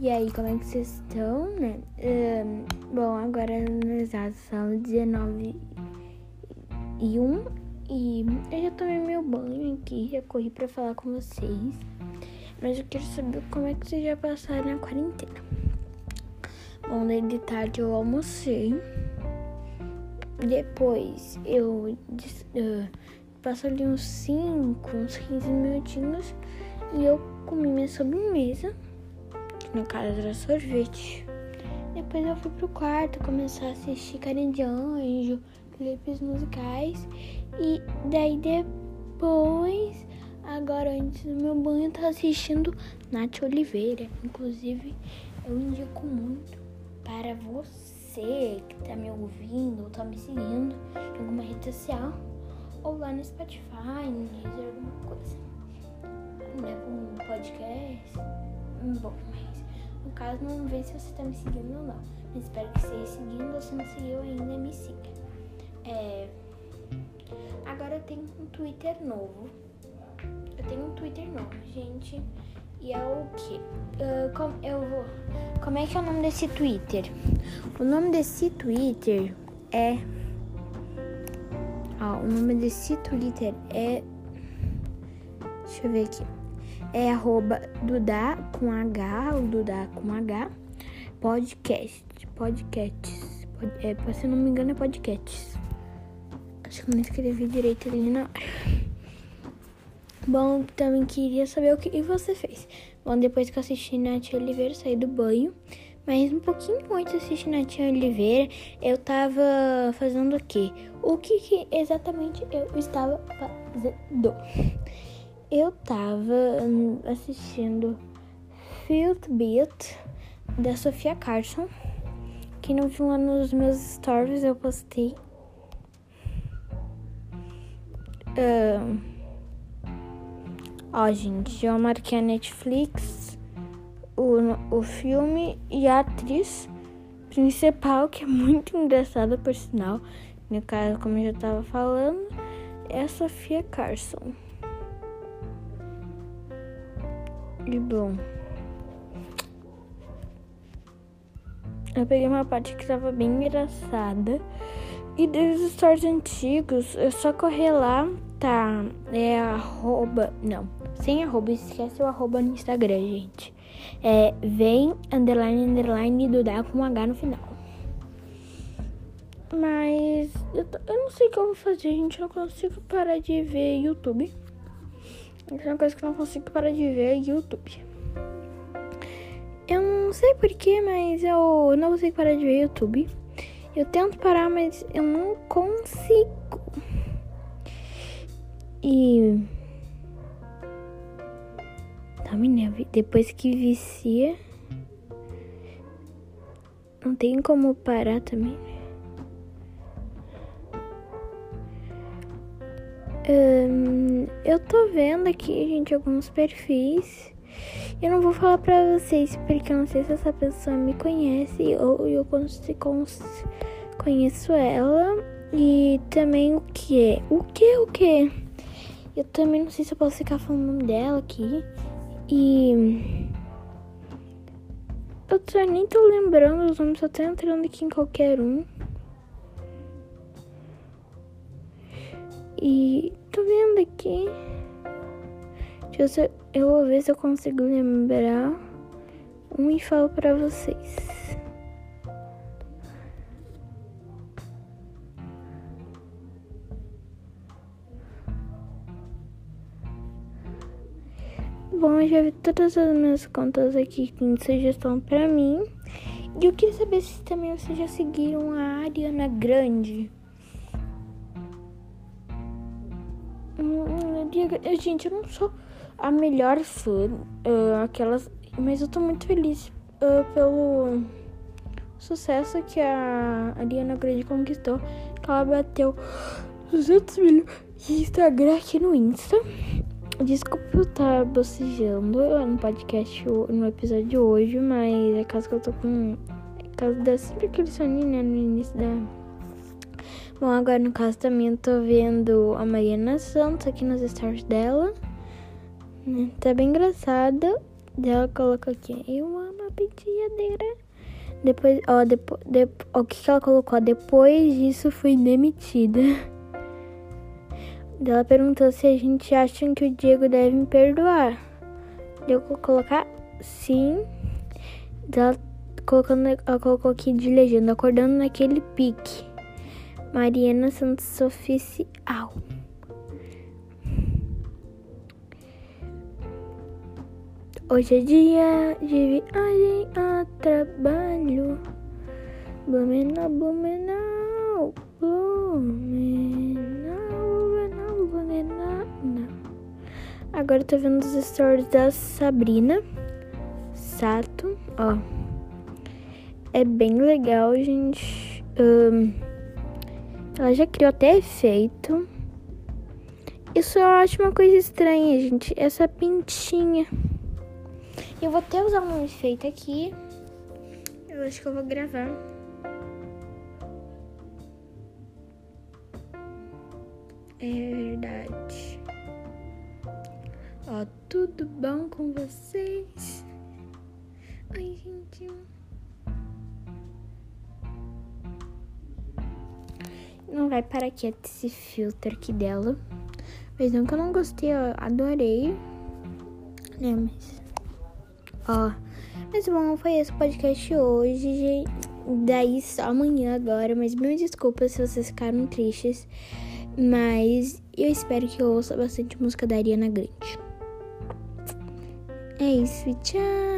E aí, como é que vocês estão, né? Um, bom, agora no exato são 19 e 1 e eu já tomei meu banho aqui, já corri pra falar com vocês. Mas eu quero saber como é que vocês já passaram a quarentena. Bom, daí de tarde eu almocei. Depois eu uh, passo ali uns 5, uns 15 minutinhos e eu comi minha sobremesa, que no caso era sorvete. Depois eu fui pro quarto começar a assistir Carinha de Anjo, clipes musicais. E daí depois, agora antes do meu banho, eu tava assistindo Nath Oliveira. Inclusive, eu indico muito para você que tá me ouvindo ou tá me seguindo em alguma rede social ou lá no Spotify, no Deezer, alguma coisa. Podcast. Bom, mas no caso não vê se você tá me seguindo ou não. Mas espero que esteja seguindo ou se não seguiu ainda, me siga. É... Agora eu tenho um Twitter novo. Eu tenho um Twitter novo, gente. E é o que? Uh, com, eu vou. Como é que é o nome desse Twitter? O nome desse Twitter é. O nome desse Twitter é. Deixa eu ver aqui. É arroba Dudá com H, o Dudá com H, podcast. Podcasts. Pod, é, se eu não me engano, é podcasts. Acho que eu não escrevi direito ali na hora. Bom, também queria saber o que você fez. Bom, depois que eu assisti Nath Oliveira, saí do banho. Mas um pouquinho antes de assistir Nath Oliveira, eu tava fazendo o quê? O que, que exatamente eu estava fazendo? Eu tava hum, assistindo Field Beat da Sofia Carson. Que não viu lá nos meus stories, eu postei. Uh, Ó, gente, eu marquei a Netflix, o, o filme e a atriz principal, que é muito engraçada por sinal. No caso, como eu já tava falando, é a Sofia Carson. Bom. Eu peguei uma parte que tava bem engraçada. E dos stories antigos, eu só correr lá, tá? É arroba. Não sem arroba, esquece o arroba no Instagram, gente. É vem underline underline Dudá com um H no final. Mas eu, eu, não sei o que eu vou fazer, gente. Eu não consigo parar de ver YouTube. Isso é uma coisa que eu não consigo parar de ver é YouTube. Eu não sei porquê, mas eu não consigo parar de ver YouTube. Eu tento parar, mas eu não consigo. E menina, depois que vicia, não tem como parar também. Eu tô vendo aqui, gente, alguns perfis. Eu não vou falar pra vocês porque eu não sei se essa pessoa me conhece ou eu conheço ela. E também o que é? O que? O que? Eu também não sei se eu posso ficar falando dela aqui. E. Eu tô, nem tô lembrando os nomes, só tô entrando aqui em qualquer um. E tô vendo aqui. Deixa eu, vou ver se eu consigo lembrar um e falo pra vocês. Bom, eu já vi todas as minhas contas aqui com sugestão pra mim. E eu queria saber se também vocês já seguiram a Ariana Grande. Gente, eu não sou a melhor fã, uh, aquelas, mas eu tô muito feliz uh, pelo sucesso que a Ariana Grande conquistou. Que ela bateu 200 milhões de Instagram aqui no Insta. Desculpa eu estar bocejando no podcast, no episódio de hoje, mas é caso que eu tô com. É caso da sempre aquele soninho, né, no início da. Bom, agora no caso também eu tô vendo a Mariana Santos aqui nos stories dela. Né? Tá bem engraçada. Ela colocou aqui, eu amo a penteadeira. Depois, ó, depois, depois, ó, o que, que ela colocou? Depois disso fui demitida. Ela perguntou se a gente acha que o Diego deve me perdoar. Eu vou colocar sim. Ela, colocando, ela colocou aqui de legenda, acordando naquele pique. Mariana Santos Oficial. Hoje é dia de viagem a trabalho. Blumenau, Blumenau, Blumenau, Blumenau, Blumenau. Agora tô vendo os stories da Sabrina Sato, ó. É bem legal, gente. Um, ela já criou até efeito. Isso eu acho uma coisa estranha, gente. Essa pintinha. Eu vou até usar um efeito aqui. Eu acho que eu vou gravar. É verdade. Ó, tudo bom com vocês? Ai, gente. Não vai parar quieto esse filtro aqui dela. Mas não que eu não gostei, eu adorei. Né, mas... Ó, mas bom, foi esse podcast hoje. Daí só amanhã agora, mas mil desculpas se vocês ficaram tristes. Mas eu espero que eu ouça bastante música da Ariana Grande. É isso, tchau!